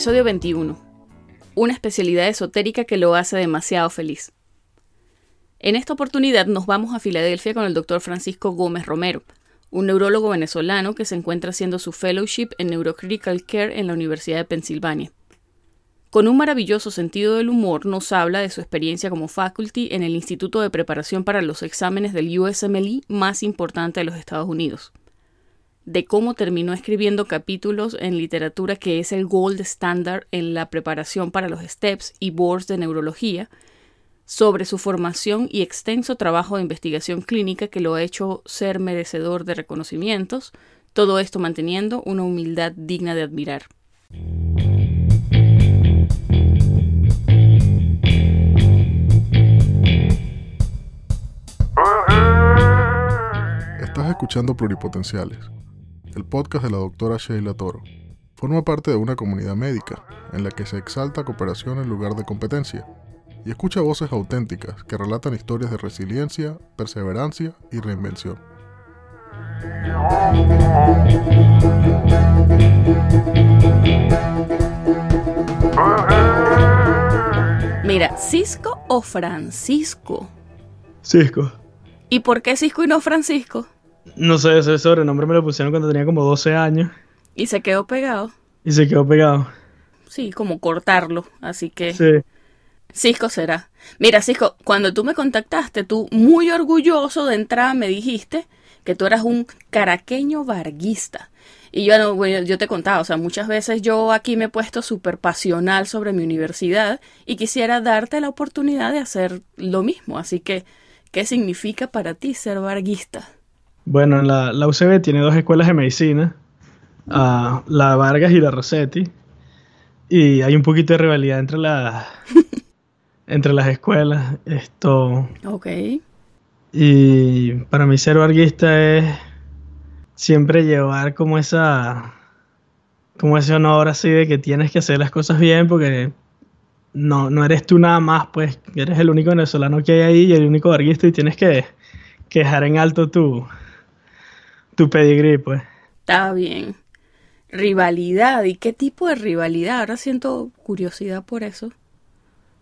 Episodio 21. Una especialidad esotérica que lo hace demasiado feliz. En esta oportunidad nos vamos a Filadelfia con el doctor Francisco Gómez Romero, un neurólogo venezolano que se encuentra haciendo su fellowship en Neurocritical Care en la Universidad de Pensilvania. Con un maravilloso sentido del humor nos habla de su experiencia como faculty en el Instituto de Preparación para los Exámenes del USMLE más importante de los Estados Unidos, de cómo terminó escribiendo capítulos en literatura que es el gold standard en la preparación para los STEPS y boards de neurología, sobre su formación y extenso trabajo de investigación clínica que lo ha hecho ser merecedor de reconocimientos, todo esto manteniendo una humildad digna de admirar. Estás escuchando Pluripotenciales, el podcast de la doctora Sheila Toro. Forma parte de una comunidad médica en la que se exalta cooperación en lugar de competencia y escucha voces auténticas que relatan historias de resiliencia, perseverancia y reinvención. Mira, ¿Cisco o Francisco? Cisco. ¿Y por qué Cisco y no Francisco? No sé, ese sobrenombre me lo pusieron cuando tenía como 12 años Y se quedó pegado. y se quedó pegado. Sí, como cortarlo. Así que Sí. Cisco será. Mira, Cisco, cuando tú me contactaste, tú muy orgulloso de entrada me dijiste que tú eras un caraqueño varguista. Y yo, no, bueno, yo te contaba, o sea, muchas veces yo aquí me he puesto súper pasional sobre mi universidad y quisiera darte la oportunidad de hacer lo mismo. Así que, ¿qué significa para ti ser varguista? Bueno, la, la UCB tiene dos escuelas de medicina, la Vargas y la Rossetti, y hay un poquito de rivalidad entre, la, entre las escuelas. Esto, Ok. y para mí ser varguista es siempre llevar como esa, como ese honor así de que tienes que hacer las cosas bien porque no, no eres tú nada más, pues eres el único venezolano que hay ahí y el único varguista y tienes que, que dejar en alto tu, tu pedigrí, pues. Está bien. Rivalidad. ¿Y qué tipo de rivalidad? Ahora siento curiosidad por eso.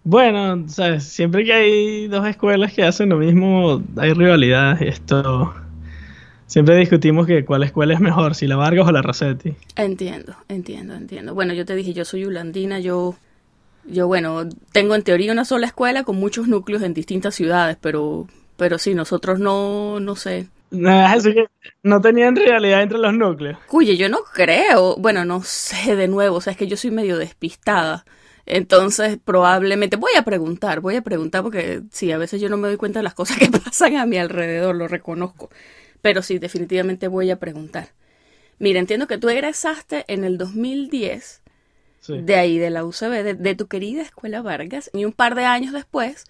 Bueno, sabes, siempre que hay dos escuelas que hacen lo mismo, hay rivalidad. Esto siempre discutimos que cuál escuela es mejor, si la Vargas o la Rossetti. Entiendo, entiendo, entiendo. Bueno, yo te dije, yo soy Yulandina, yo, yo, bueno, tengo en teoría una sola escuela con muchos núcleos en distintas ciudades, pero, pero sí, nosotros no, no sé. No, así que no tenían rivalidad entre los núcleos. Cuye, yo no creo, bueno, no sé de nuevo, o sea, es que yo soy medio despistada. Entonces, probablemente voy a preguntar, voy a preguntar porque sí, a veces yo no me doy cuenta de las cosas que pasan a mi alrededor, lo reconozco. Pero sí, definitivamente voy a preguntar. Mira, entiendo que tú egresaste en el 2010 Sí. de ahí, de la UCB, de, de tu querida Escuela Vargas, y un par de años después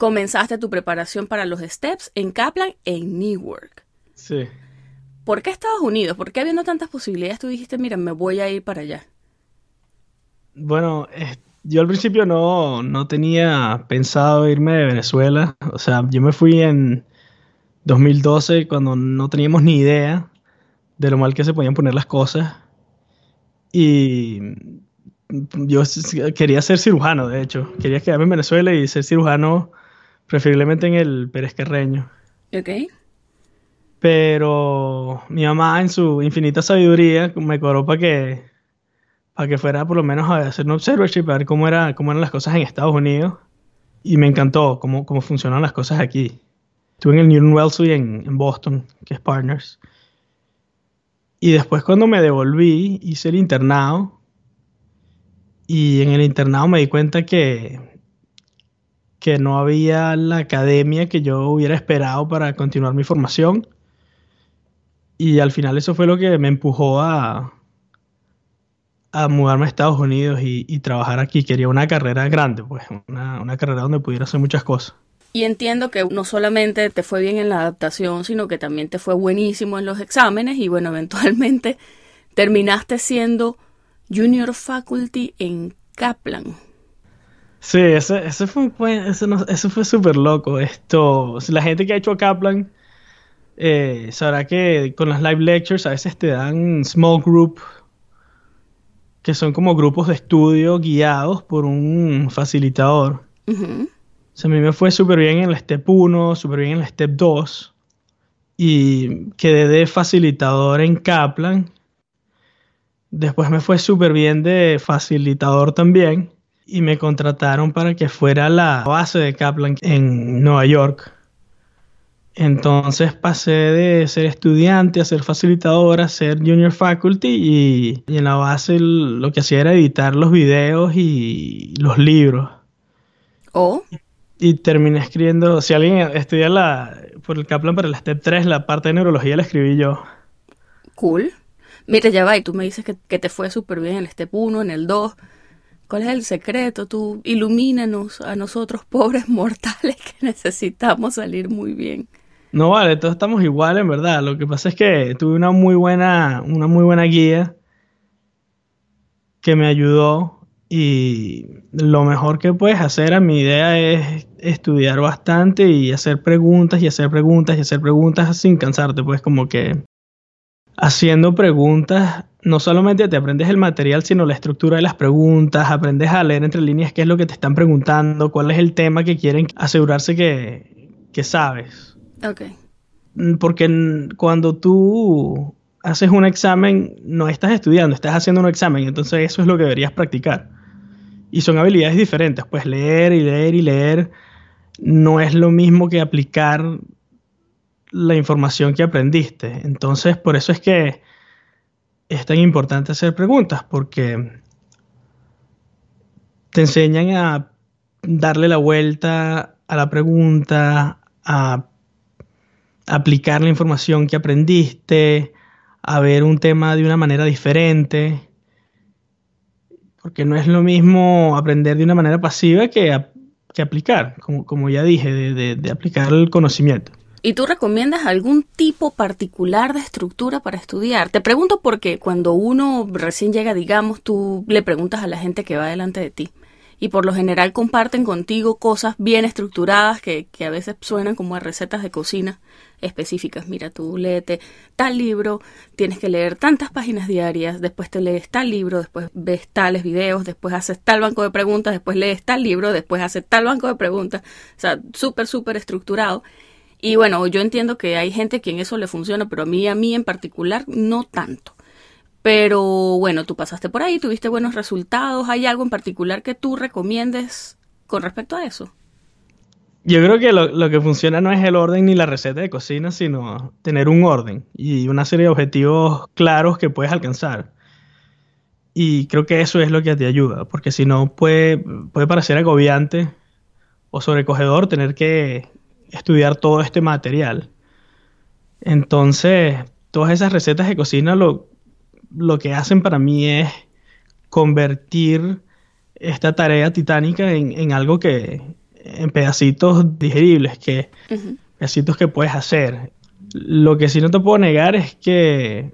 comenzaste tu preparación para los STEPS en Kaplan en Newark. Sí. ¿Por qué Estados Unidos? ¿Por qué habiendo tantas posibilidades tú dijiste, mira, me voy a ir para allá? Bueno, eh, yo al principio no, no tenía pensado irme de Venezuela. O sea, yo me fui en 2012 cuando no teníamos ni idea de lo mal que se podían poner las cosas. Y yo quería ser cirujano, de hecho. Quería quedarme en Venezuela y ser cirujano, preferiblemente en el Pérez Carreño. ¿Ok? Pero mi mamá, en su infinita sabiduría, me cobró para que, para que fuera por lo menos a hacer un observership, a ver cómo, era, cómo eran las cosas en Estados Unidos. Y me encantó cómo, cómo funcionan las cosas aquí. Estuve en el Newton Wellesley en, en Boston, que es Partners. Y después cuando me devolví, hice el internado. Y en el internado me di cuenta que, que no había la academia que yo hubiera esperado para continuar mi formación. Y al final eso fue lo que me empujó a, a mudarme a Estados Unidos y, trabajar aquí. Quería una carrera grande, pues, una, una carrera donde pudiera hacer muchas cosas. Y entiendo que no solamente te fue bien en la adaptación, sino que también te fue buenísimo en los exámenes y bueno, eventualmente terminaste siendo junior faculty en Kaplan. Sí, ese, ese fue, un buen- ese no- eso fue súper loco. Esto, la gente que ha hecho Kaplan eh, sabrá que con las live lectures a veces te dan small group que son como grupos de estudio guiados por un facilitador. O sea, a mí me fue súper bien en la Step 1, súper bien en la Step 2. Y quedé de facilitador en Kaplan. Después me fue súper bien de facilitador también. Y me contrataron para que fuera la base de Kaplan en Nueva York. Entonces pasé de ser estudiante a ser facilitador, a ser junior faculty y, y en la base lo que hacía era editar los videos y los libros. O, Y terminé escribiendo, si alguien estudia la, por el Kaplan para el Step 3, la parte de neurología la escribí yo. cool. Mira, ya va, y tú me dices que, que te fue súper bien en el Step 1, en el 2. ¿Cuál es el secreto? Tú ilumínanos a nosotros, pobres mortales, que necesitamos salir muy bien. No vale, todos estamos igual en verdad. Lo que pasa es que tuve una muy buena, una muy buena guía que me ayudó y lo mejor que puedes hacer a mi idea es estudiar bastante y hacer preguntas y hacer preguntas y hacer preguntas sin cansarte, pues como que haciendo preguntas no solamente te aprendes el material, sino la estructura de las preguntas, aprendes a leer entre líneas qué es lo que te están preguntando, cuál es el tema que quieren asegurarse que, que sabes. Ok. Mm, Porque cuando tú haces un examen, no estás estudiando, estás haciendo un examen, entonces eso es lo que deberías practicar. Y son habilidades diferentes, pues leer y leer y leer no es lo mismo que aplicar la información que aprendiste. Entonces, por eso es que es tan importante hacer preguntas, porque te enseñan a darle la vuelta a la pregunta, a aplicar la información que aprendiste, a ver un tema de una manera diferente. Porque no es lo mismo aprender de una manera pasiva que, que aplicar, como, como ya dije, de- de aplicar el conocimiento. ¿Y tú recomiendas algún tipo particular de estructura para estudiar? Te pregunto porque cuando uno recién llega, digamos, tú le preguntas a la gente que va delante de ti. Y por lo general comparten contigo cosas bien estructuradas que, que a veces suenan como a recetas de cocina específicas. Mira, tú léete tal libro, tienes que leer tantas páginas diarias, después te lees tal libro, después ves tales videos, después haces tal banco de preguntas, después lees tal libro, después haces tal banco de preguntas. O sea, súper, súper estructurado. Y bueno, yo entiendo que hay gente que en eso le funciona, pero a mí, a mí en particular, no tanto. Pero bueno, tú pasaste por ahí, tuviste buenos resultados. ¿Hay algo en particular que tú recomiendes con respecto a eso? Yo creo que lo, lo que funciona no es el orden ni la receta de cocina, sino tener un orden y una serie de objetivos claros que puedes alcanzar. Y creo que eso es lo que te ayuda, porque si no puede, puede parecer agobiante o sobrecogedor tener que estudiar todo este material. Entonces, todas esas recetas de cocina lo, lo que hacen para mí es convertir esta tarea titánica en, en algo que, en pedacitos digeribles, que Ujú. pedacitos que puedes hacer. Lo que sí no te puedo negar es que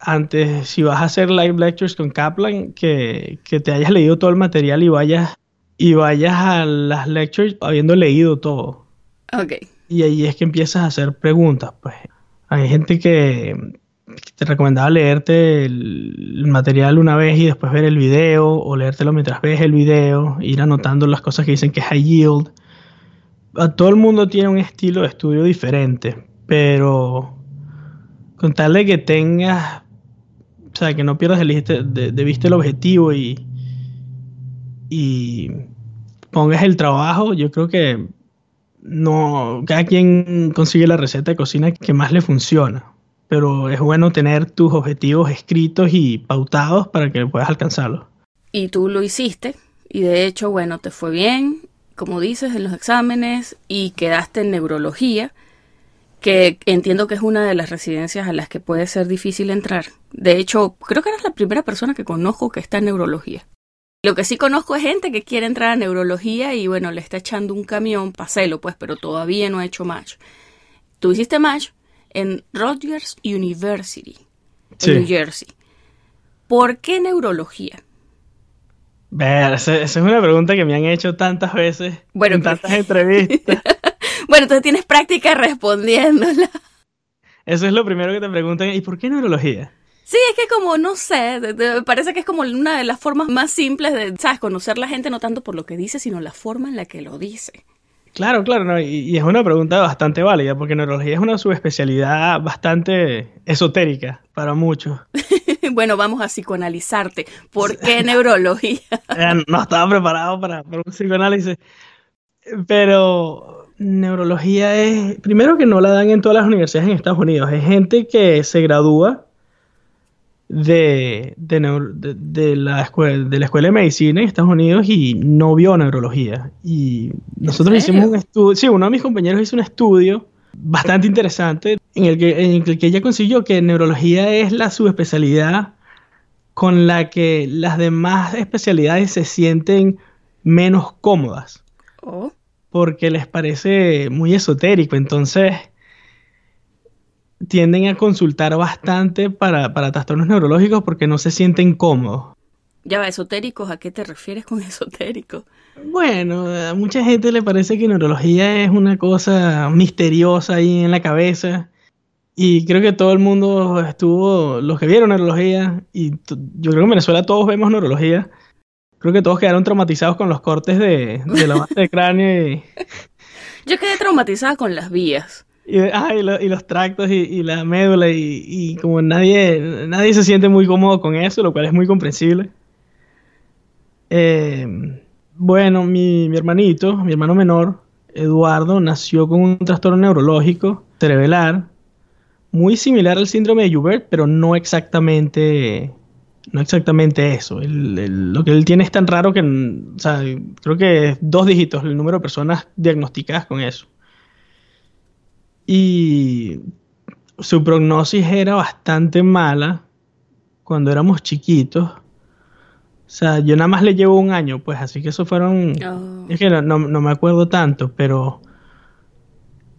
antes, si vas a hacer live lectures con Kaplan, que, que te hayas leído todo el material y vayas, y vayas a las lectures habiendo leído todo. Ok. Y ahí es que empiezas a hacer preguntas, pues. Hay gente que te recomendaba leerte el, material una vez y después ver el video, o leértelo mientras ves el video, ir anotando las cosas que dicen que es high yield. Todo el mundo tiene un estilo de estudio diferente, pero con tal de que tengas, o sea, que no pierdas el, de, de vista el objetivo y, y pongas el trabajo, yo creo que no, cada quien consigue la receta de cocina que más le funciona, pero es bueno tener tus objetivos escritos y pautados para que puedas alcanzarlos. Y tú lo hiciste, y de hecho, bueno, te fue bien, como dices, en los exámenes, y quedaste en neurología, que entiendo que es una de las residencias a las que puede ser difícil entrar. De hecho, creo que eres la primera persona que conozco que está en neurología. Lo que sí conozco es gente que quiere entrar a neurología y bueno, le está echando un camión, paselo pues, pero todavía no ha hecho match. Tú hiciste match en Rutgers University, en. New Jersey. ¿Por qué neurología? Ver, esa, esa es una pregunta que me han hecho tantas veces Bueno, en tantas entrevistas. Bueno, entonces tienes práctica respondiéndola. Eso es lo primero que te preguntan, ¿y por qué neurología? Sí, es que como, no sé, parece que es como una de las formas más simples de, ¿sabes? Conocer la gente no tanto por lo que dice, sino la forma en la que lo dice. Claro, claro, no, y, es una pregunta bastante válida, porque neurología es una subespecialidad bastante esotérica para muchos. bueno, vamos a psicoanalizarte. ¿Por qué neurología? Eh, no estaba preparado para, para un psicoanálisis. Pero neurología es, primero que no la dan en todas las universidades en Estados Unidos, es gente que se gradúa de, de, la escuela, de la Escuela de Medicina en Estados Unidos y no vio neurología. Y nosotros hicimos un estudio, sí, uno de mis compañeros hizo un estudio bastante interesante en el que, en el que ella consiguió que neurología es la subespecialidad con la que las demás especialidades se sienten menos cómodas. Oh. Porque les parece muy esotérico. Entonces, tienden a consultar bastante para, trastornos neurológicos porque no se sienten cómodos. Ya va, esotéricos, ¿a qué te refieres con esotérico? Bueno, a mucha gente le parece que neurología es una cosa misteriosa ahí en la cabeza. Y creo que todo el mundo estuvo, los que vieron neurología, y yo creo que en Venezuela todos vemos neurología. Creo que todos quedaron traumatizados con los cortes de, la base de cráneo. Yo quedé traumatizada con las vías. Y, ah, y, los tractos y, la médula y, como nadie, nadie se siente muy cómodo con eso, lo cual es muy comprensible. Eh, bueno, mi, hermanito, mi hermano menor, Eduardo, nació con un trastorno neurológico cerebelar muy similar al síndrome de Joubert, pero no exactamente, no exactamente eso. lo que él tiene es tan raro que, o sea, creo que es dos dígitos el número de personas diagnosticadas con eso y su prognosis era bastante mala cuando éramos chiquitos. O sea, yo nada más le llevo un año, pues, así que eso fueron... Oh. Es que no, me acuerdo tanto, pero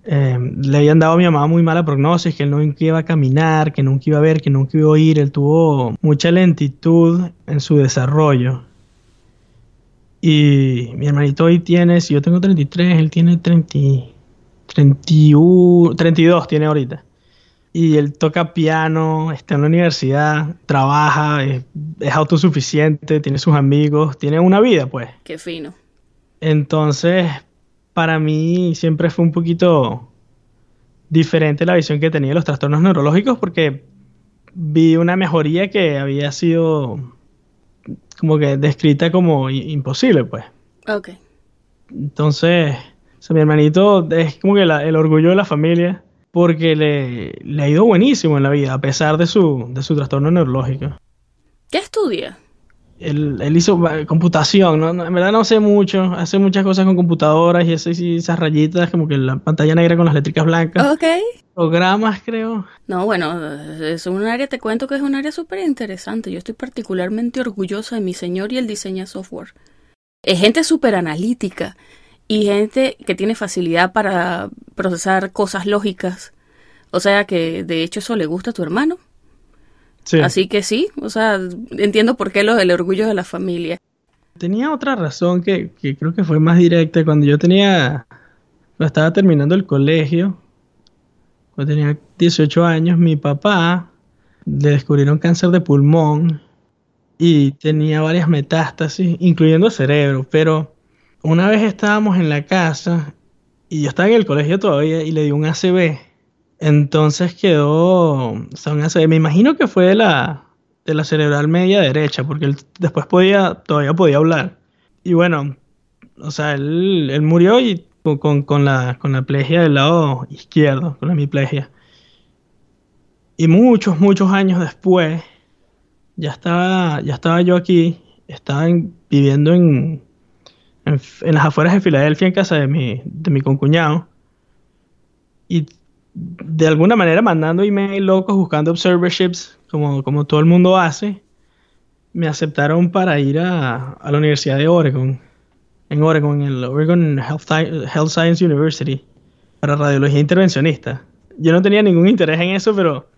eh, le habían dado a mi mamá muy mala prognosis, que él nunca iba a caminar, que nunca iba a ver, que nunca iba a oír. Él tuvo mucha lentitud en su desarrollo. Y mi hermanito hoy tiene, si yo tengo 33, él tiene 30, 31, 32 tiene ahorita. Y él toca piano, está en la universidad, trabaja, es, autosuficiente, tiene sus amigos, tiene una vida, pues. Qué fino. Entonces, para mí siempre fue un poquito diferente la visión que tenía de los trastornos neurológicos porque vi una mejoría que había sido como que descrita como imposible, pues. Ok. Entonces, mi hermanito es como que el orgullo de la familia porque le, ha ido buenísimo en la vida, a pesar de su, de su trastorno neurológico. ¿Qué estudia? Él, hizo computación, ¿no? En verdad no sé mucho, hace muchas cosas con computadoras y, esas rayitas, como que la pantalla negra con las letricas blancas. Ok. Programas, creo. No, bueno, es un área, te cuento que es un área súper interesante. Yo estoy particularmente orgullosa de mi señor y el diseño de software. Es gente súper analítica y gente que tiene facilidad para procesar cosas lógicas. O sea que de hecho eso le gusta a tu hermano. Sí. Así que sí, o sea, entiendo por qué lo del orgullo de la familia. Tenía otra razón que, que creo que fue más directa. Cuando yo tenía, estaba terminando el colegio, cuando tenía 18 años, mi papá le descubrieron cáncer de pulmón y tenía varias metástasis, incluyendo cerebro, pero una vez estábamos en la casa y yo estaba en el colegio todavía y le di un ACB. Entonces quedó, o sea, un ACB, me imagino que fue de la, de la cerebral media derecha, porque él después podía, todavía podía hablar. Y bueno, o sea, él, él murió y con, con, la, con la plegia del lado izquierdo, con la hemiplegia. Y muchos, muchos años después, ya estaba, ya estaba yo aquí, estaba viviendo en, en, las afueras de Filadelfia, en casa de mi, de mi concuñado. Y de alguna manera mandando email locos, buscando observerships, como, como todo el mundo hace, me aceptaron para ir a, a la Universidad de Oregon, en Oregon, en el Oregon Health, Health Science University, para radiología intervencionista. Yo no tenía ningún interés en eso, pero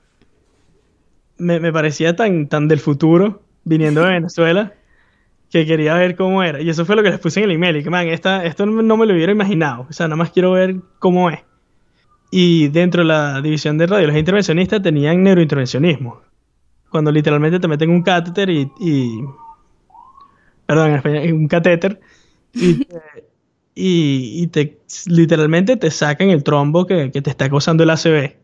me, me parecía tan, tan del futuro, viniendo de Venezuela que quería ver cómo era. Y eso fue lo que les puse en el email. Y que, man, esta, esto no me lo hubiera imaginado. O sea, nada más quiero ver cómo es. Y dentro de la división de radiología intervencionista tenían neurointervencionismo. cuando literalmente te meten un catéter y, y perdón, en español, un catéter y te, y, te literalmente te sacan el trombo que, te está causando el ACV.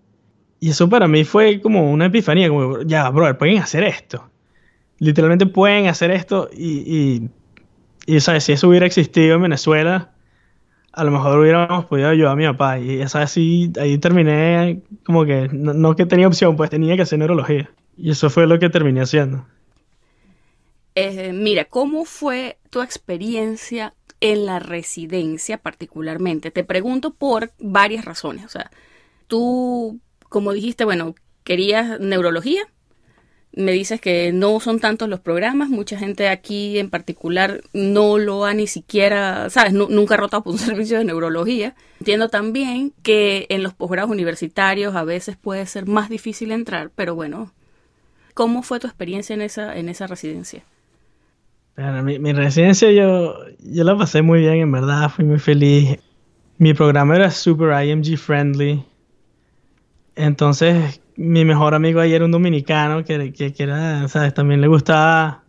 Y eso para mí fue como una epifanía, como, ya, bro, pueden hacer esto. Literalmente pueden hacer esto y, y, ¿sabes? Si eso hubiera existido en Venezuela, a lo mejor hubiéramos podido ayudar a mi papá. Y esa así, ahí terminé como que, no, que tenía opción, pues tenía que hacer neurología. Y eso fue lo que terminé haciendo. Eh, mira, ¿cómo fue tu experiencia en la residencia particularmente? Te pregunto por varias razones. O sea, tú, como dijiste, bueno, querías neurología. Me dices que no son tantos los programas, mucha gente aquí en particular no lo ha ni siquiera, sabes, nunca ha rotado por un servicio de neurología. Entiendo también que en los posgrados universitarios a veces puede ser más difícil entrar, pero bueno, ¿cómo fue tu experiencia en esa, en esa residencia? mi, residencia yo, yo la pasé muy bien, en verdad, fui muy feliz. Mi programa era super IMG friendly. Entonces, mi mejor amigo ahí era un dominicano que, que, que era, ¿sabes? También le gustaba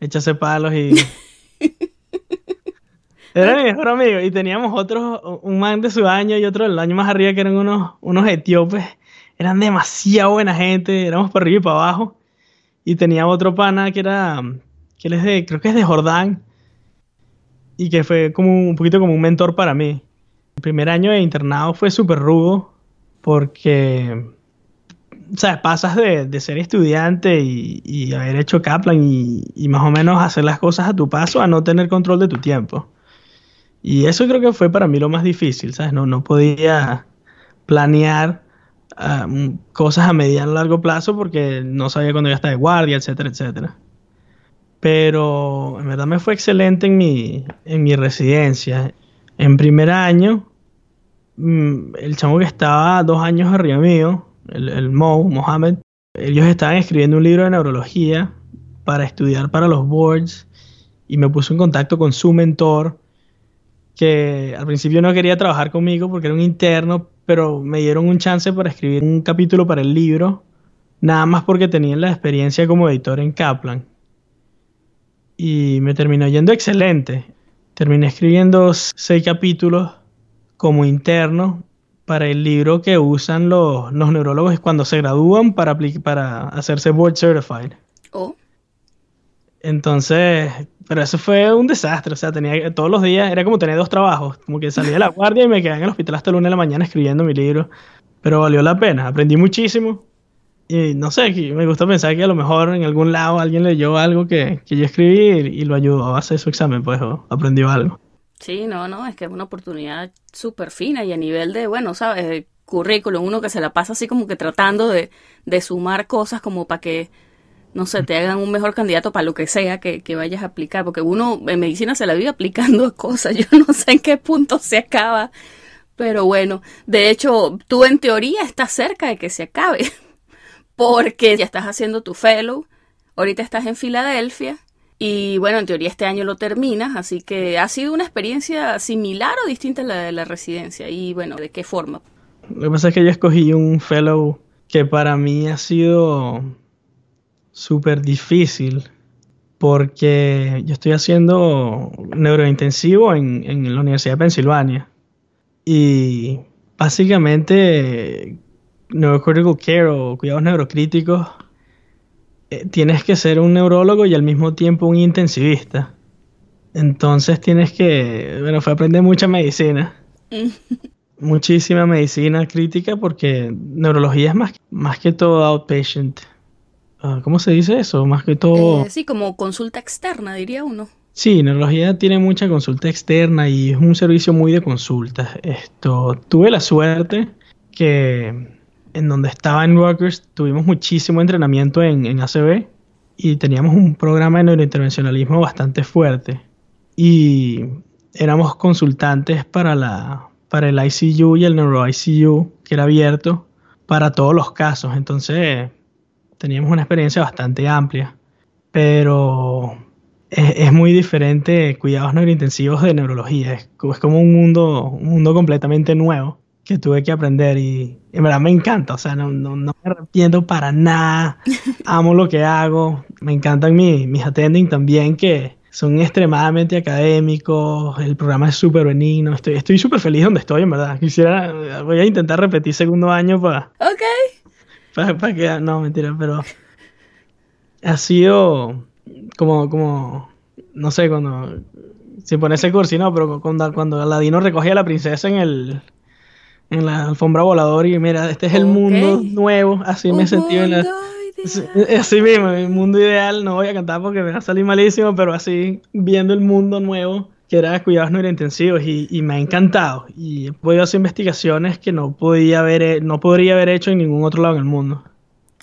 echarse palos y... era mi mejor amigo. Y teníamos otros, un man de su año y otro del año más arriba que eran unos, unos etíopes. Eran demasiado buena gente, éramos para arriba y para abajo. Y tenía otro pana que era que él es de, creo que es de Jordán, y que fue como un poquito como un mentor para mí. El primer año de internado fue súper rudo, porque, o sea, pasas de, ser estudiante y, haber hecho Kaplan y, y, más o menos hacer las cosas a tu paso a no tener control de tu tiempo. Y eso creo que fue para mí lo más difícil, ¿sabes? No, no podía planear ah, cosas a mediano largo plazo porque no sabía cuándo iba a estar de guardia, etcétera, etcétera. Pero en verdad me fue excelente en mi, en mi residencia. En primer año, mm, el chamo que estaba dos años arriba mío, el, Mo, Mohamed, ellos estaban escribiendo un libro de neurología para estudiar para los boards y me puso en contacto con su mentor que al principio no quería trabajar conmigo porque era un interno, pero me dieron un chance para escribir un capítulo para el libro, nada más porque tenían la experiencia como editor en Kaplan y me terminó yendo excelente. Terminé escribiendo seis capítulos como interno para el libro que usan los, los neurólogos cuando se gradúan para, para hacerse board certified. Oh. Entonces, pero eso fue un desastre, o sea, tenía todos los días, era como tener dos trabajos, como que salía de la guardia y me quedaba en el hospital hasta el lunes de la mañana escribiendo mi libro, pero valió la pena, aprendí muchísimo, y no sé, me gusta pensar que a lo mejor en algún lado alguien leyó algo que, yo escribí y, lo ayudó a hacer su examen, pues aprendió algo. Sí, no, no, es que es una oportunidad súper fina y a nivel de, bueno, sabes, de currículum, uno que se la pasa así como que tratando de, sumar cosas como para que, no sé, te hagan un mejor candidato para lo que sea que, que, vayas a aplicar, porque uno en medicina se la vive aplicando cosas, yo no sé en qué punto se acaba, pero bueno, de hecho, tú en teoría estás cerca de que se acabe porque ya estás haciendo tu fellow, ahorita estás en Filadelfia y bueno, en teoría este año lo terminas, así que ha sido una experiencia similar o distinta a la de la residencia y bueno, ¿de qué forma? Lo que pasa es que yo escogí un fellow que para mí ha sido súper difícil porque yo estoy haciendo neurointensivo en, en la Universidad de Pensilvania y básicamente neurocritical care o cuidados neurocríticos, eh, tienes que ser un neurólogo y al mismo tiempo un intensivista. Entonces tienes que, bueno, fue aprender mucha medicina. Muchísima medicina crítica porque neurología es más, más que todo outpatient. Ah, ¿Cómo se dice eso? Más que todo... Eh, sí, como consulta externa, diría uno. Sí, neurología tiene mucha consulta externa y es un servicio muy de consultas. Esto, tuve la suerte que en donde estaba en Rutgers tuvimos muchísimo entrenamiento en, en ACB y teníamos un programa de neurointervencionalismo bastante fuerte. Y éramos consultantes para, la, para el ICU y el Neuro ICU, que era abierto para todos los casos. Entonces teníamos una experiencia bastante amplia. Pero es, muy diferente cuidados neurointensivos de neurología. Es, es como un mundo, un mundo completamente nuevo que tuve que aprender y en verdad me encanta, o sea, no, no, no me arrepiento para nada, amo lo que hago, me encantan mis, mis attending también que son extremadamente académicos, el programa es súper benigno, estoy estoy súper feliz donde estoy, en verdad, quisiera, voy a intentar repetir segundo año para... Ok. Para que, no, mentira, pero ha sido como, como, no sé, cuando, sin ponerse cursi, no, pero cuando, cuando Aladino recogía a la princesa en el, en la alfombra voladora y mira, este es el mundo nuevo, así me Un sentí en la... mundo Sí, ideal. Así mismo, el mundo ideal, no voy a cantar porque me va a salir malísimo, pero así viendo el mundo nuevo, que era cuidados no intensivos y, y me ha encantado. Y he podido hacer investigaciones que no podía haber, no podría haber hecho en ningún otro lado en el mundo.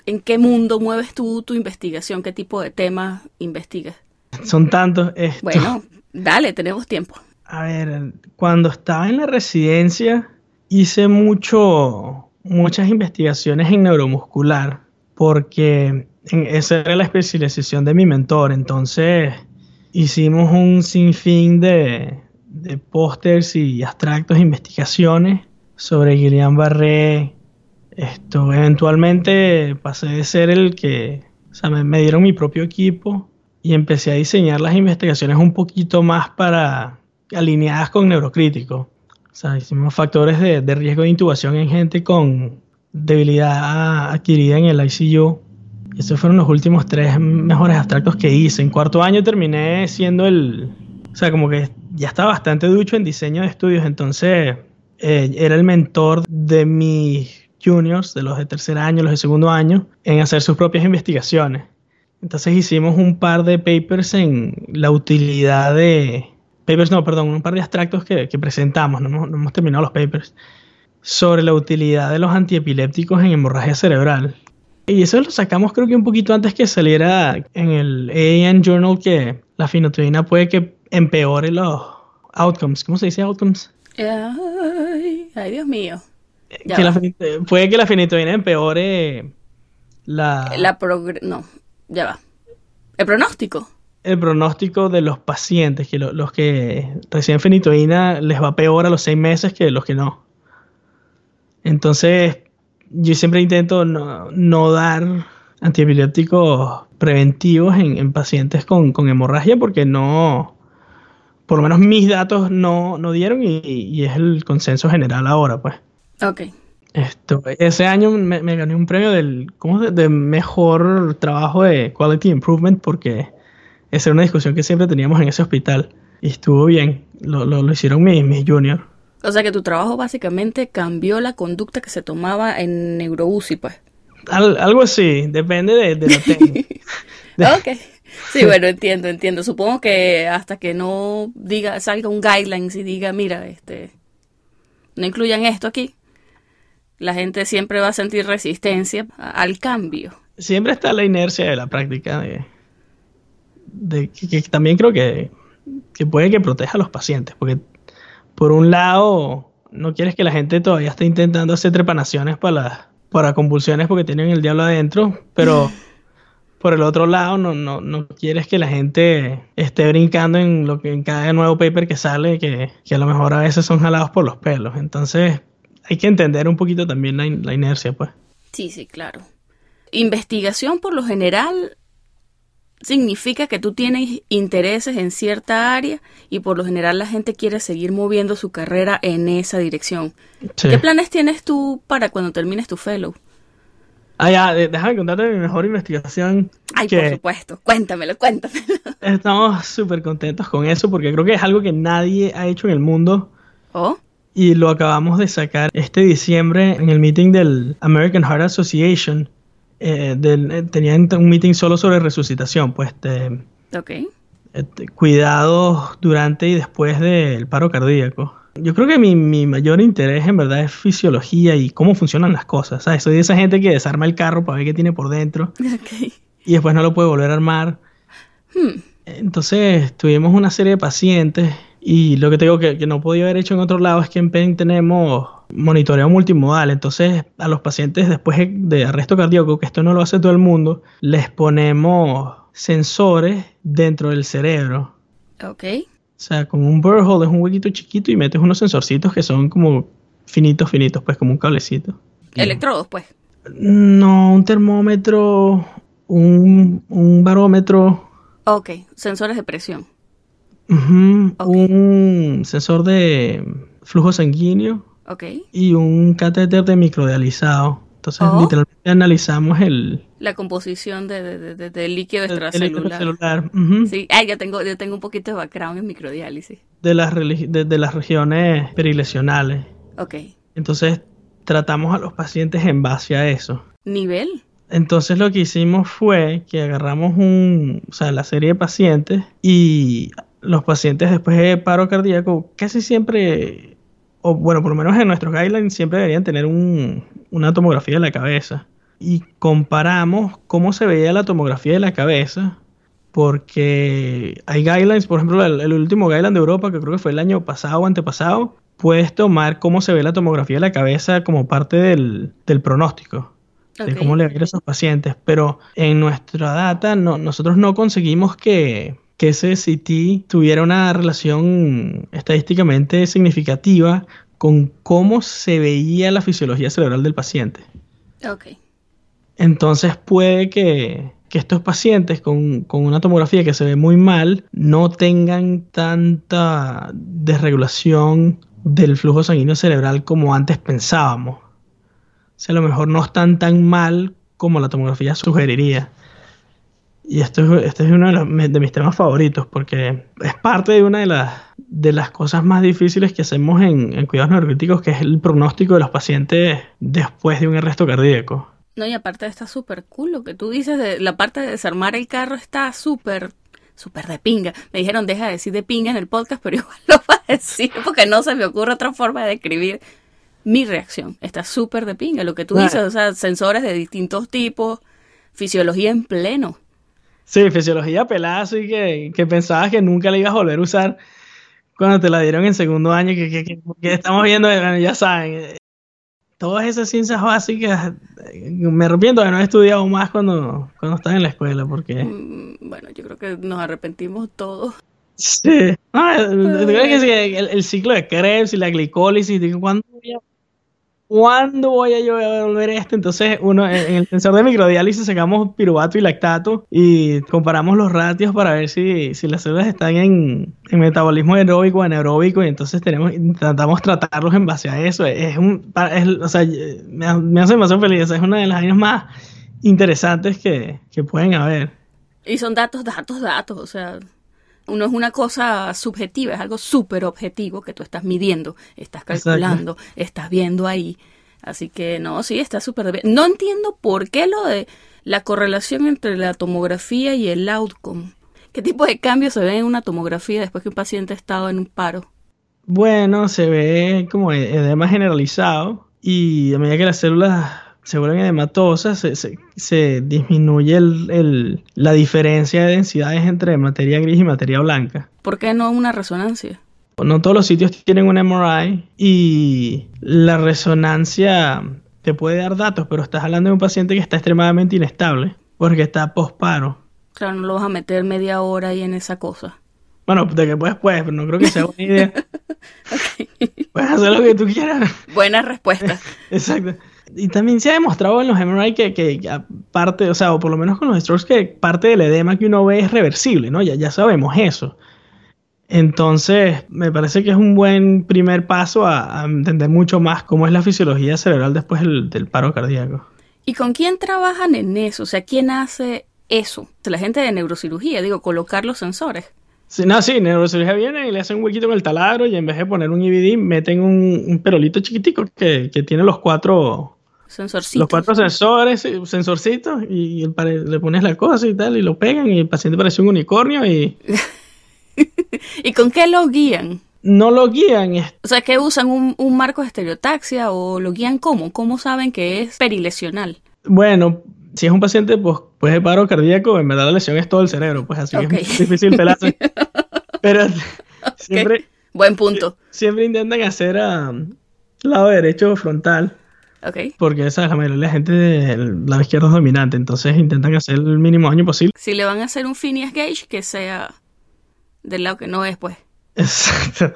¿En qué mundo mueves tú tu investigación? ¿Qué tipo de temas investigas? Son tantos. Bueno, dale, tenemos tiempo. A ver, cuando estaba en la residencia hice mucho, muchas investigaciones en neuromuscular, porque esa era la especialización de mi mentor. Entonces hicimos un sinfín de, de pósters y abstractos investigaciones sobre Guillain Barré. Esto, eventualmente pasé de ser el que, o sea, me, me dieron mi propio equipo y empecé a diseñar las investigaciones un poquito más para alineadas con neurocrítico. O sea, hicimos factores de, riesgo de intubación en gente con debilidad adquirida en el ICU. Esos fueron los últimos tres mejores abstractos que hice. En cuarto año terminé siendo el... O sea, como que ya estaba bastante ducho en diseño de estudios, entonces eh, era el mentor de mis juniors, de los de tercer año, los de segundo año, en hacer sus propias investigaciones. Entonces hicimos un par de papers en la utilidad de... Papers, no, perdón, un par de abstractos que, que presentamos, no hemos, no hemos terminado los papers, sobre la utilidad de los antiepilépticos en hemorragia cerebral. Y eso lo sacamos creo que un poquito antes que saliera en el AAN Journal que la fenotidiina puede que empeore los outcomes. ¿Cómo se dice outcomes? Ay, ay, Dios mío. Que la fenit- puede que la fenitoína empeore la, La progre- No, ya va. El pronóstico. El pronóstico de los pacientes, que lo- los que reciben fenitoína les va peor a los seis meses que los que no. Entonces, yo siempre intento no, no dar antiepilépticos preventivos en, en pacientes con, con hemorragia porque no, por lo menos mis datos no, no dieron y, y es el consenso general ahora, pues. Ok. Esto, ese año me, me gané un premio del ¿cómo de mejor trabajo de quality improvement porque esa era una discusión que siempre teníamos en ese hospital y estuvo bien. Lo, lo, lo hicieron mis, mis juniors. O sea que tu trabajo básicamente cambió la conducta que se tomaba en NeuroUCI, pues. Al- algo así, depende de, de la técnica. De- Ok. Sí, bueno, entiendo, entiendo. Supongo que hasta que no diga, salga un guidelines y diga, mira, este, no incluyan esto aquí, la gente siempre va a sentir resistencia al cambio. Siempre está la inercia de la práctica de, de que, que también creo que, que puede que proteja a los pacientes, porque por un lado no quieres que la gente todavía esté intentando hacer trepanaciones para, las- para convulsiones porque tienen el diablo adentro, pero por el otro lado no, no, no quieres que la gente esté brincando en lo que en cada nuevo paper que sale, que, que a lo mejor a veces son jalados por los pelos. Entonces hay que entender un poquito también la, in- la inercia, pues. Sí, sí, claro. Investigación por lo general significa que tú tienes intereses en cierta área y por lo general la gente quiere seguir moviendo su carrera en esa dirección. Sí. ¿Qué planes tienes tú para cuando termines tu fellow? Ah, ya, déjame contarte mi mejor investigación. Ay, por supuesto, cuéntamelo, cuéntamelo. estamos súper contentos con eso porque creo que es algo que nadie ha hecho en el mundo ¿Oh? y lo acabamos de sacar este diciembre en el meeting del American Heart Association. Eh, del- eh, tenían un meeting solo sobre resucitación, pues de, Ok. este, cuidados durante y después del paro cardíaco. Yo creo que mi, mi mayor interés en verdad es fisiología y cómo funcionan las cosas. ¿sabes? Soy de esa gente que desarma el carro para ver qué tiene por dentro Ok. y después no lo puede volver a armar. Hmm. Entonces tuvimos una serie de pacientes y lo que te digo que, que no podía haber hecho en otro lado es que en PEN tenemos monitoreo multimodal. Entonces a los pacientes después de- arresto cardíaco, que esto no lo hace todo el mundo, les ponemos sensores dentro del cerebro. Ok. O sea, con un burr hole es un huequito chiquito y metes unos sensorcitos que son como finitos, finitos, pues como un cablecito. Electrodos, pues. No, un termómetro, un, un barómetro. Ok, sensores de presión. Un sensor de flujo sanguíneo Ok. y un catéter de microdializado. Entonces, Oh. literalmente analizamos el, La composición de, de- de- líquido el extracelular. extracelular, ujú, Sí, ay, yo tengo, yo tengo un poquito de background en microdiálisis. de, las, de las regiones perilesionales. Ok. Entonces, tratamos a los pacientes en base a eso. Nivel. Entonces lo que hicimos fue que agarramos un, o sea, la serie de pacientes y los pacientes después de paro cardíaco casi siempre, o bueno, por lo menos en nuestros guidelines siempre deberían tener un- una tomografía de la cabeza. Y comparamos cómo se veía la tomografía de la cabeza, porque hay guidelines, por ejemplo, el, el último guideline de Europa, que creo que fue el año pasado o antepasado, puedes tomar cómo se ve la tomografía de la cabeza como parte del, del pronóstico de cómo le va a ir a esos pacientes. Pero en nuestra data, no, nosotros no conseguimos que, que ese CT tuviera una relación estadísticamente significativa con cómo se veía la fisiología cerebral del paciente. Ok. Entonces puede que, que estos pacientes con, con una tomografía que se ve muy mal no tengan tanta desregulación del flujo sanguíneo cerebral como antes pensábamos. O sea, a lo mejor no están tan mal como la tomografía sugeriría. Y esto es, este es uno de, los- de mis temas favoritos porque es parte de una de las, de las cosas más difíciles que hacemos en, en cuidados neurocríticos, que es el pronóstico de los pacientes después de un arresto cardíaco. No, y aparte está súper cool lo que tú dices de la parte de desarmar el carro está súper, súper de pinga. Me dijeron deja de decir de pinga en el podcast, pero igual lo voy a decir porque no se me ocurre otra forma de describir mi reacción. Está súper de pinga lo que tú Bueno. dices, o sea, sensores de distintos tipos, fisiología en pleno. Sí, fisiología pelada, así que, que pensabas que nunca la ibas a volver a usar cuando te la dieron en segundo año, que, que- que- que estamos viendo, bueno, ya saben, eh, todas esas ciencias básicas, eh, me arrepiento de no haber estudiado más cuando, cuando estaba en la escuela, porque... Mm, Bueno, yo creo que nos arrepentimos todos. Sí. No, eh, ¿tú crees que sí, el, el ciclo de Krebs y la glicólisis, ¿cuándo voy a, ¿cuándo voy a yo a volver esto? Entonces, uno, en el sensor de microdiálisis sacamos piruvato y lactato y comparamos los ratios para ver si, si las células están en, en metabolismo aeróbico anaeróbico y entonces tenemos, intentamos tratarlos en base a eso. Es un, es- o sea, me, me hace demasiado feliz. es una de las áreas más interesantes que, que pueden haber. Y son datos, datos, datos, o sea, no es una cosa subjetiva, es algo súper objetivo que tú estás midiendo, estás Exacto. calculando, estás viendo ahí. Así que no, sí, está súper bien. No entiendo por qué lo de la correlación entre la tomografía y el outcome. ¿Qué tipo de cambios se ven en una tomografía después que un paciente ha estado en un paro? Bueno, se ve como edema generalizado y a medida que las células se vuelven edematosas, se, se- se disminuye el- el- la diferencia de densidades entre materia gris y materia blanca. ¿Por qué no una resonancia? No todos los sitios tienen un MRI y la resonancia te puede dar datos, pero estás hablando de un paciente que está extremadamente inestable porque está posparo. Claro, no lo vas a meter media hora ahí en esa cosa. Bueno, de que puedes, puedes, pero no creo que sea buena idea. Puedes hacer lo que tú quieras. Buena respuesta. Exacto. Y también se ha demostrado en los MRI que, que que aparte, o sea, o por lo menos con los strokes, que parte del edema que uno ve es reversible, ¿no? Ya, ya sabemos eso. Entonces, me parece que es un buen primer paso a, a entender mucho más cómo es la fisiología cerebral después del, del paro cardíaco. ¿Y con quién trabajan en eso? O sea, ¿quién hace eso? La gente de neurocirugía, digo, colocar los sensores. Sí, no, sí, neurocirugía viene y le hacen un huequito con el taladro y en vez de poner un IVD, meten un, un perolito chiquitico que, que tiene los cuatro, Sensorcitos. los cuatro sensores, eh, sensorcitos, y le pones la cosa y tal, y lo pegan, y el paciente parece un unicornio y ¿Y con qué lo guían? no lo guían. O sea, ¿que usan un, un marco de estereotaxia o lo guían cómo? ¿Cómo saben que es perilesional? Bueno, si es un paciente pues, pues de paro cardíaco, en verdad la lesión es todo el cerebro, pues así es difícil pelarse. Pero siempre, Buen punto. siempre intentan hacer a lado derecho frontal, Ok. porque esa es la mayoría de la gente del lado izquierdo es dominante, entonces intentan hacer el mínimo daño posible. Si le van a hacer un Phineas Gage, que sea del lado que no es, pues. Exacto.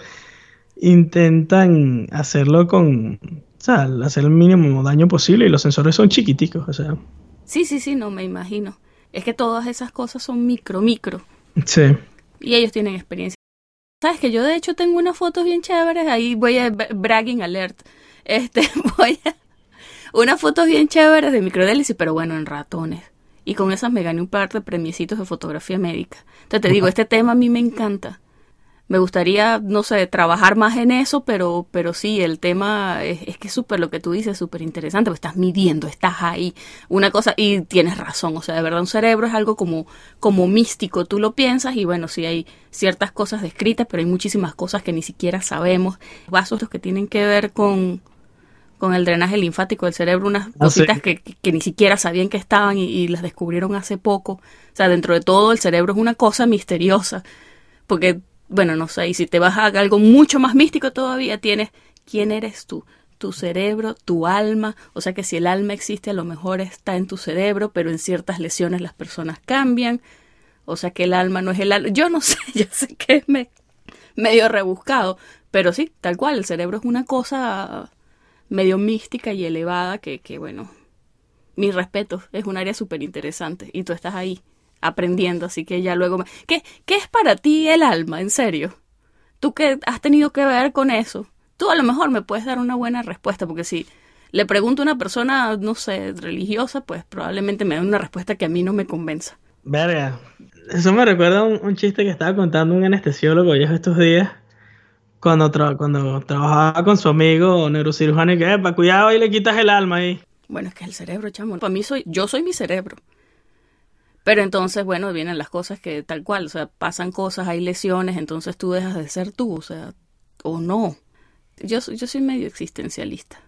intentan hacerlo con, o sea, hacer el mínimo daño posible y los sensores son chiquiticos, o sea. Sí, sí, sí, no me imagino. Es que todas esas cosas son micro, micro. Sí. Y ellos tienen experiencia. Sabes que yo de hecho tengo unas fotos bien chéveres, ahí voy a bragging alert. Este, voy a unas fotos bien chéveres de microdélisis, pero bueno, en ratones. Y con esas me gané un par de premiecitos de fotografía médica. Entonces te digo, este tema a mí me encanta. Me gustaría, no sé, trabajar más en eso, pero, pero sí, el tema es, que es súper lo que tú dices, súper interesante, porque estás midiendo, estás ahí. Una cosa, y tienes razón, o sea, de verdad un cerebro es algo como, como místico, tú lo piensas y bueno, sí hay ciertas cosas descritas, pero hay muchísimas cosas que ni siquiera sabemos. Vasos los que tienen que ver con, con el drenaje linfático del cerebro, unas ah, cositas que, que, ni siquiera sabían que estaban y, las descubrieron hace poco. O sea, dentro de todo el cerebro es una cosa misteriosa, porque, bueno, no sé, y si te vas a algo mucho más místico todavía, tienes quién eres tú, tu cerebro, tu alma, o sea que si el alma existe a lo mejor está en tu cerebro, pero en ciertas lesiones las personas cambian, o sea que el alma no es el alma, yo no sé, yo sé que es medio rebuscado, pero sí, tal cual, el cerebro es una cosa medio mística y elevada que, que bueno, mi respeto, es un área súper interesante y tú estás ahí aprendiendo, así que ya luego... Me... ¿Qué, ¿Qué es para ti el alma, en serio? Tú que has tenido que ver con eso, tú a lo mejor me puedes dar una buena respuesta, porque si le pregunto a una persona, no sé, religiosa, pues probablemente me dé una respuesta que a mí no me convenza. Verga, eso me recuerda a un, un chiste que estaba contando un anestesiólogo ya estos días, cuando, cuando trabajaba con su amigo neurocirujano y que, para cuidado y le quitas el alma ahí. Bueno, es que el cerebro, chamo. Para mí soy, yo soy mi cerebro. Pero entonces, bueno, vienen las cosas que tal cual, o sea, pasan cosas, hay lesiones, entonces tú dejas de ser tú, o sea, o no. Yo, yo soy medio existencialista.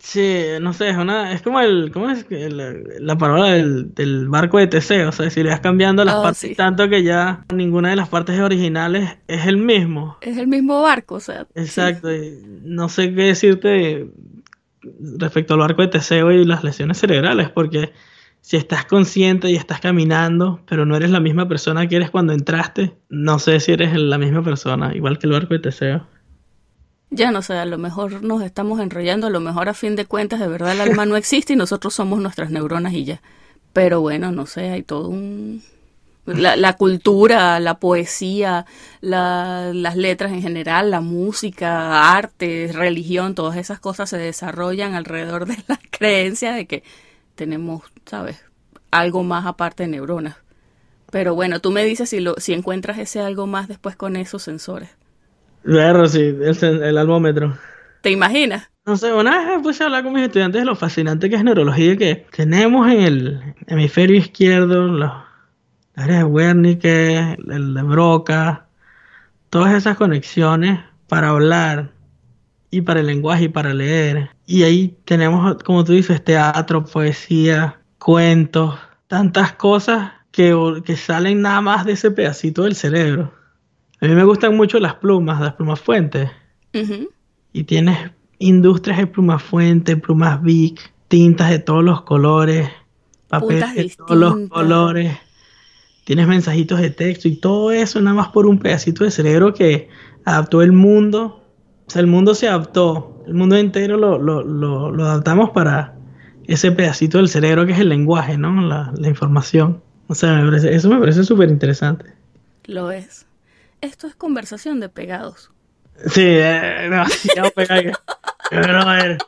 Sí, no sé, es una, es como el, ¿cómo es la, palabra del, barco de Teseo? O sea, si le vas cambiando las oh, partes tanto que ya ninguna de las partes originales es el mismo. Es el mismo barco, o sea. Exacto, y no sé qué decirte respecto al barco de Teseo y las lesiones cerebrales, porque si estás consciente y estás caminando, pero no eres la misma persona que eres cuando entraste, no sé si eres la misma persona, igual que el barco de Teseo. Ya no sé, a lo mejor nos estamos enrollando, a lo mejor a fin de cuentas de verdad el alma no existe y nosotros somos nuestras neuronas y ya. Pero bueno, no sé, hay todo un... La, la cultura, la poesía, la, las letras en general, la música, arte, religión, todas esas cosas se desarrollan alrededor de la creencia de que tenemos, ¿sabes? Algo más aparte de neuronas. Pero bueno, tú me dices si, lo, si encuentras ese algo más después con esos sensores. Claro, sí, el, el almómetro. ¿Te imaginas? No sé, una vez puse a hablar con mis estudiantes de lo fascinante que es neurología, que tenemos en el hemisferio izquierdo los áreas de Wernicke, el de Broca, todas esas conexiones para hablar y para el lenguaje y para leer. Y ahí tenemos, como tú dices, teatro, poesía, cuentos, tantas cosas que, que salen nada más de ese pedacito del cerebro. A mí me gustan mucho las plumas, las plumas fuentes. Y tienes industrias de plumas fuentes, plumas big, tintas de todos los colores, papel de todos los colores. Tienes mensajitos de texto y todo eso nada más por un pedacito de cerebro que adaptó el mundo. O sea, el mundo se adaptó. El mundo entero lo, lo, lo, adaptamos para ese pedacito del cerebro que es el lenguaje, ¿no? La, la información. O sea, eso me parece súper interesante. Lo es esto es conversación de pegados. Sí, eh, no, ya pegar. Pero a ver.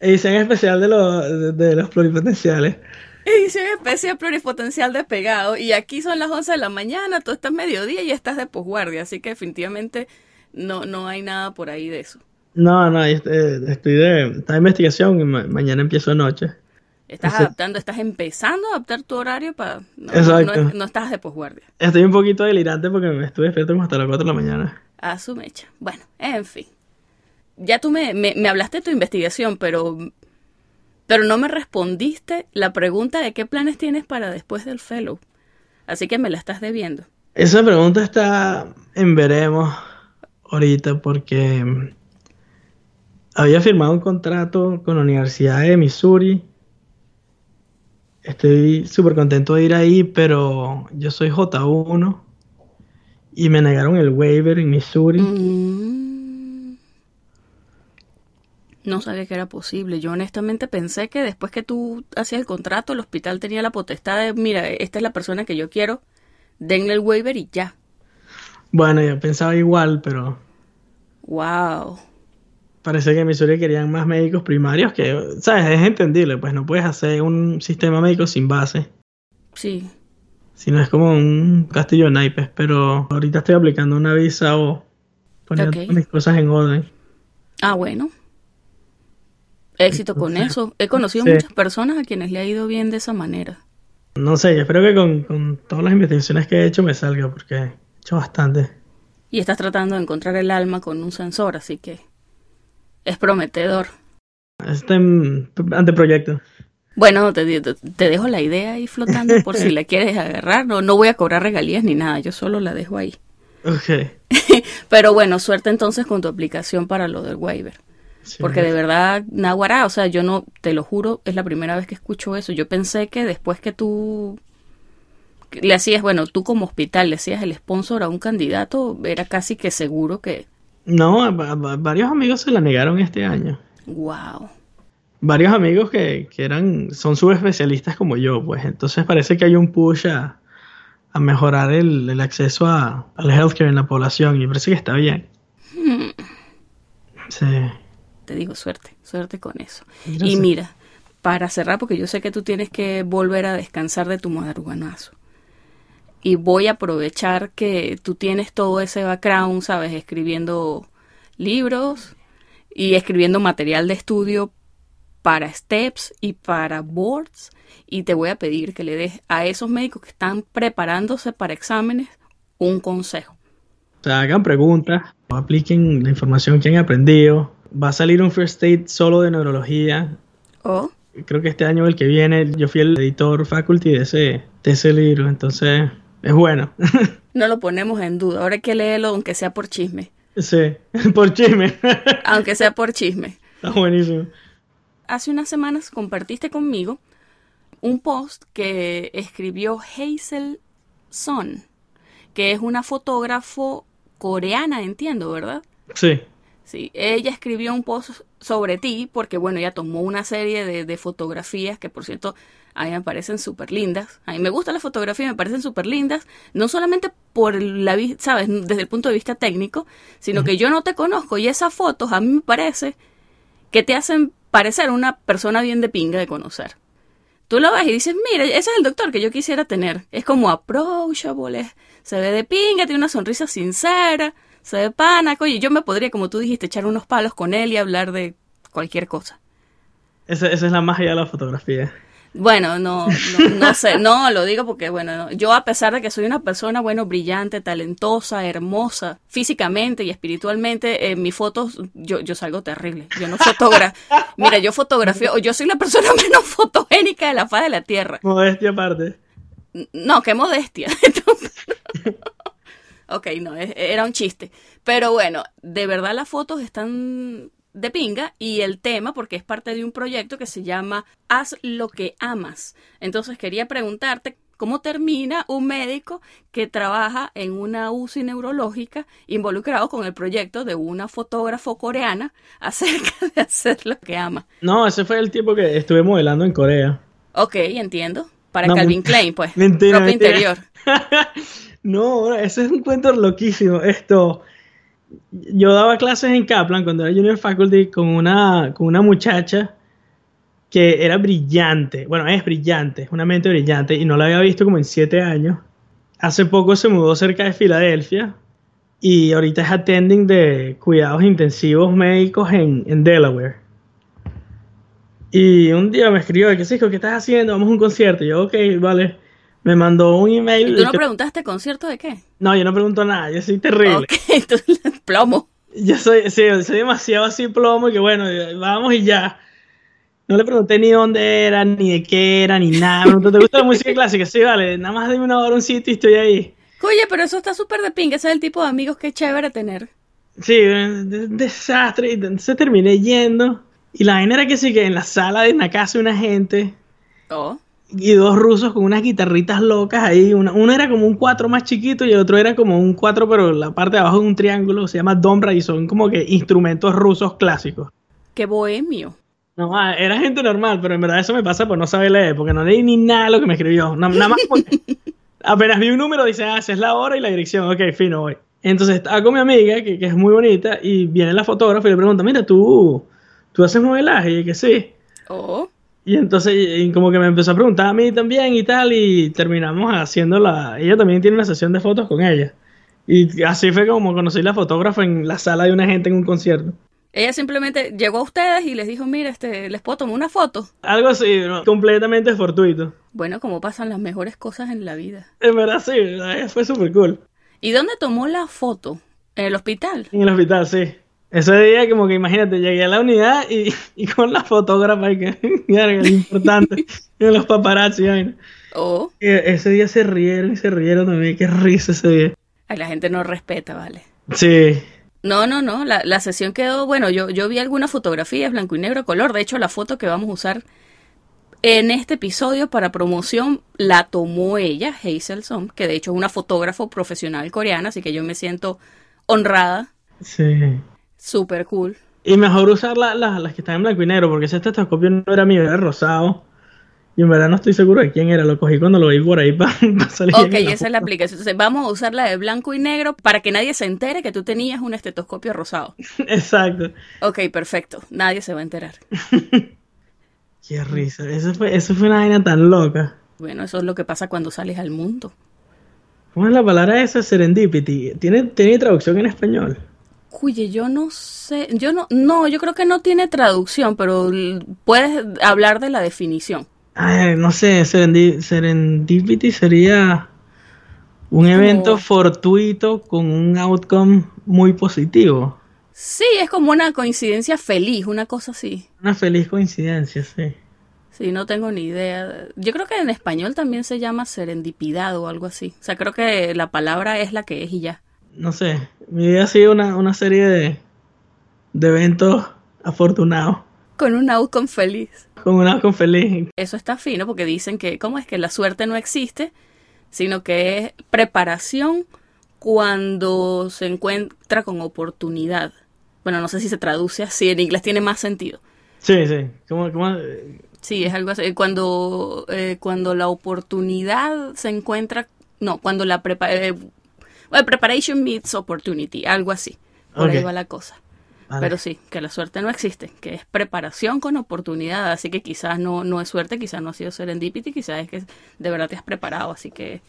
Edición especial de, los, de los pluripotenciales. Edición especial pluripotencial de pegado. Y aquí son las 11 de la mañana, tú estás mediodía y estás de posguardia. Así que definitivamente no, no hay nada por ahí de eso. No, no, estoy, estoy de. Está investigación y mañana empiezo anoche. Estás adaptando, estás empezando a adaptar tu horario para... No, Exacto. No, estás de posguardia. Estoy un poquito delirante porque me estuve despierto hasta las 4 de la mañana. A su mecha. Bueno, en fin. Ya tú me, me, hablaste de tu investigación, pero, pero no me respondiste la pregunta de qué planes tienes para después del fellow. Así que me la estás debiendo. Esa pregunta está en veremos ahorita porque había firmado un contrato con la Universidad de Missouri Estoy súper contento de ir ahí, pero yo soy J1 y me negaron el waiver en Missouri. Mm. No sabía que era posible. Yo honestamente pensé que después que tú hacías el contrato, el hospital tenía la potestad de, mira, esta es la persona que yo quiero, denle el waiver y ya. Bueno, yo pensaba igual, pero Wow. Parece que en Missouri querían más médicos primarios que, ¿sabes? Es entendible, pues no puedes hacer un sistema médico sin base. Sí. Si no es como un castillo de naipes, pero ahorita estoy aplicando una visa o poniendo mis cosas en orden. Ah, bueno. Éxito con eso. He conocido Sí. muchas personas a quienes le ha ido bien de esa manera. No sé, yo espero que con, con todas las investigaciones que he hecho me salga, porque he hecho bastante. Y estás tratando de encontrar el alma con un sensor, así que es prometedor. Este anteproyecto. Bueno, te, te- dejo la idea ahí flotando por si la quieres agarrar. No, no voy a cobrar regalías ni nada, yo solo la dejo ahí. Ok. Pero bueno, suerte entonces con tu aplicación para lo del waiver. Sí, Porque de verdad, Naguará, o sea, yo no, te lo juro, es la primera vez que escucho eso. Yo pensé que después que tú le hacías, bueno, tú como hospital le hacías el sponsor a un candidato, era casi que seguro que, No, a- a- a varios amigos se la negaron este año. wow. Varios amigos que, que eran, son subespecialistas como yo, pues. Entonces parece que hay un push a, a mejorar el, el acceso a, al healthcare en la población y parece que está bien. Sí. Te digo suerte, suerte con eso. Y mira, para cerrar, porque yo sé que tú tienes que volver a descansar de tu madruganazo. Y voy a aprovechar que tú tienes todo ese background, ¿sabes? Escribiendo libros y escribiendo material de estudio para STEPS y para boards. Y te voy a pedir que le des a esos médicos que están preparándose para exámenes un consejo. O sea, hagan preguntas, apliquen la información que han aprendido. Va a salir un first aid solo de neurología. O Creo que este año el que viene yo fui el editor faculty de ese, de ese libro, entonces es bueno. no lo ponemos en duda. Ahora hay que leerlo, aunque sea por chisme. sí, por chisme. Aunque sea por chisme. Está buenísimo. hace unas semanas compartiste conmigo un post que escribió Hazel Son, que es una fotógrafo coreana, entiendo, ¿verdad? Sí. Sí, ella escribió un post sobre ti porque, bueno, ella tomó una serie de, de fotografías que, por cierto, a mí me parecen súper lindas. A mí me gusta la fotografía, me parecen súper lindas, no solamente por la vista, ¿sabes? Desde el punto de vista técnico, sino que yo no te conozco y esas fotos a mí me parece que te hacen parecer una persona bien de pinga de conocer. Tú lo ves y dices, mira, ese es el doctor que yo quisiera tener. Es como approachable, es- se ve de pinga, tiene una sonrisa sincera, se ve pana, oye, yo me podría, como tú dijiste, echar unos palos con él y hablar de cualquier cosa. Esa, esa es la magia de la fotografía. Bueno, no, no, no sé, no, lo digo porque, bueno, no, yo a pesar de que soy una persona, bueno, brillante, talentosa, hermosa, físicamente y espiritualmente, en mis fotos yo, yo salgo terrible. Yo no fotografo. Mira, yo fotografío, yo soy la persona menos fotogénica de la faz de la Tierra. Modestia aparte. No, qué modestia. Ok, no, era un chiste. Pero bueno, de verdad las fotos están de pinga y el tema, porque es parte de un proyecto que se llama Haz lo que amas. Entonces quería preguntarte cómo termina un médico que trabaja en una UCI neurológica involucrado con el proyecto de una fotógrafo coreana acerca de hacer lo que ama. No, ese fue el tiempo que estuve modelando en Corea. Ok, entiendo. Para No, Calvin Klein, pues. mentira, ropa mentira. interior. no, ese es un cuento loquísimo. Esto, yo daba clases en Kaplan cuando era junior faculty con una, con una muchacha que era brillante. Bueno, es brillante, es una mente brillante y no la había visto como en siete años. Hace poco se mudó cerca de Filadelfia y ahorita es attending de cuidados intensivos médicos en, en Delaware. Y un día me escribió, ¿qué hijo? ¿Qué estás haciendo? Vamos a un concierto. Y yo, ok, vale. Me mandó un email. ¿Y tú no que- preguntaste concierto de qué? no, yo no pregunto nada, yo soy terrible. Ok, tú plomo. Yo soy, sí, soy demasiado así plomo que bueno, vamos y ya. No le pregunté ni dónde era, ni de qué era, ni nada. Me ¿te gusta la música clásica? Sí, vale, nada más dime una hora, un sitio y estoy ahí. Oye, pero eso está súper de pinga. Ese es el tipo de amigos que es chévere tener. Sí, un de- desastre. Y entonces terminé yendo. Y la vaina era que sí, que en la sala de la casa de una gente. Oh. Y dos rusos con unas guitarritas locas ahí. Una, uno era como un cuatro más chiquito y el otro era como un cuatro, pero la parte de abajo de un triángulo. Se llama dombra y son como que instrumentos rusos clásicos. Qué bohemio. No, ah, era gente normal, pero en verdad eso me pasa por no saber leer, porque no leí ni nada de lo que me escribió. Na- Nada más porque apenas vi un número, dice, ah, esa es la hora y la dirección. Ok, fino, voy. Entonces estaba con mi amiga, que, que es muy bonita, y viene la fotógrafa y le pregunta, mira, tú, tú haces modelaje, y que sí. Oh, Y entonces y como que me empezó a preguntar a mí también y tal, y terminamos haciendo la... Ella también tiene una sesión de fotos con ella. Y así fue como conocí la fotógrafa en la sala de una gente en un concierto. ella simplemente llegó a ustedes y les dijo, mira, este, les puedo tomar una foto. Algo así, ¿no? completamente fortuito. Bueno, como pasan las mejores cosas en la vida. En verdad sí, fue súper cool. ¿Y dónde tomó la foto? ¿En el hospital? En el hospital, sí. Ese día como que imagínate, llegué a la unidad y, y con la fotógrafa y que lo importante, y los paparazzi. vaina. Oh, Y ese día se rieron y se rieron también, qué risa ese día. ay, la gente no respeta, vale. Sí, No, no, no, la, la sesión quedó, bueno, yo, yo vi algunas fotografías blanco y negro color, de hecho la foto que vamos a usar en este episodio para promoción la tomó ella, Hazel Som, que de hecho es una fotógrafo profesional coreana, así que yo me siento honrada, sí. Súper cool. Y mejor usar la- la- las que están en blanco y negro, porque ese estetoscopio no era mío, era rosado. Y en verdad no estoy seguro de quién era, lo cogí cuando lo vi por ahí para salir. Ok, esa es la aplicación. Entonces vamos a usar la de blanco y negro para que nadie se entere que tú tenías un estetoscopio rosado. Exacto. Ok, perfecto, nadie se va a enterar. Qué risa, eso fue, eso fue una vaina tan loca. Bueno, eso es lo que pasa cuando sales al mundo. ¿Cómo es la palabra esa? Serendipity. ¿Tiene, ¿Tiene traducción en español? Cuye, yo no sé, yo no, no, yo creo que no tiene traducción, pero puedes hablar de la definición. Ay, no sé, serendi- serendipity sería un evento fortuito con un outcome muy positivo. Sí, es como una coincidencia feliz, una cosa así. Una feliz coincidencia, sí. Sí, no tengo ni idea. Yo creo que en español también se llama serendipidad o algo así. O sea, creo que la palabra es la que es y ya. No sé, mi vida ha sido una, una serie de, de eventos afortunados. Con un outcome feliz. Con un outcome feliz. Eso está fino porque dicen que, ¿cómo es que la suerte no existe? Sino que es preparación cuando se encuentra con oportunidad. Bueno, no sé si se traduce así, en inglés tiene más sentido. Sí, sí. ¿Cómo, cómo? Sí, es algo así. Cuando, eh, cuando la oportunidad se encuentra, no, cuando la prepa eh, well, preparation meets opportunity, algo así. Por ahí va la cosa. Vale. Pero sí, que la suerte no existe, que es preparación con oportunidad, así que quizás no, no es suerte, quizás no ha sido serendipity, quizás es que de verdad te has preparado, así que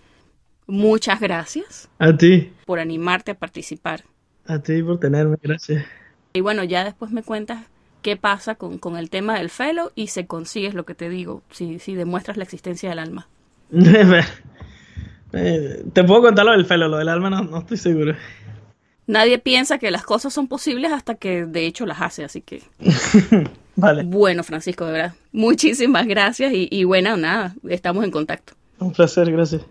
muchas gracias A ti, por animarte a participar. a ti por tenerme, gracias. Y bueno, ya después me cuentas qué pasa con, con el tema del fellow y se consigues lo que te digo, si, si demuestras la existencia del alma. Eh, Te puedo contar lo del felo, lo del alma no, no estoy seguro. Nadie piensa que las cosas son posibles hasta que de hecho las hace, así que Vale, bueno, Francisco, de verdad, muchísimas gracias y, y bueno, nada, estamos en contacto. un placer, gracias.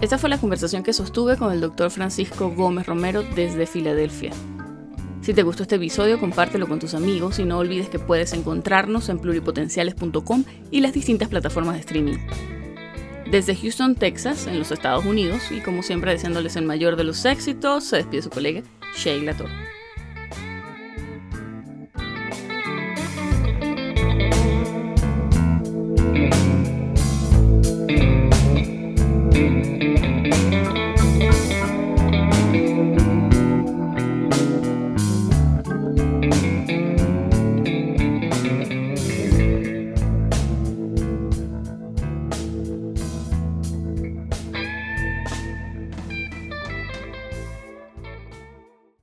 Esta fue la conversación que sostuve con el doctor Francisco Gómez Romero desde Filadelfia. Si te gustó este episodio, compártelo con tus amigos y no olvides que puedes encontrarnos en pluripotenciales.com y las distintas plataformas de streaming. Desde Houston, Texas, en los Estados Unidos, y como siempre deseándoles el mayor de los éxitos, se despide su colega Sheila Toro.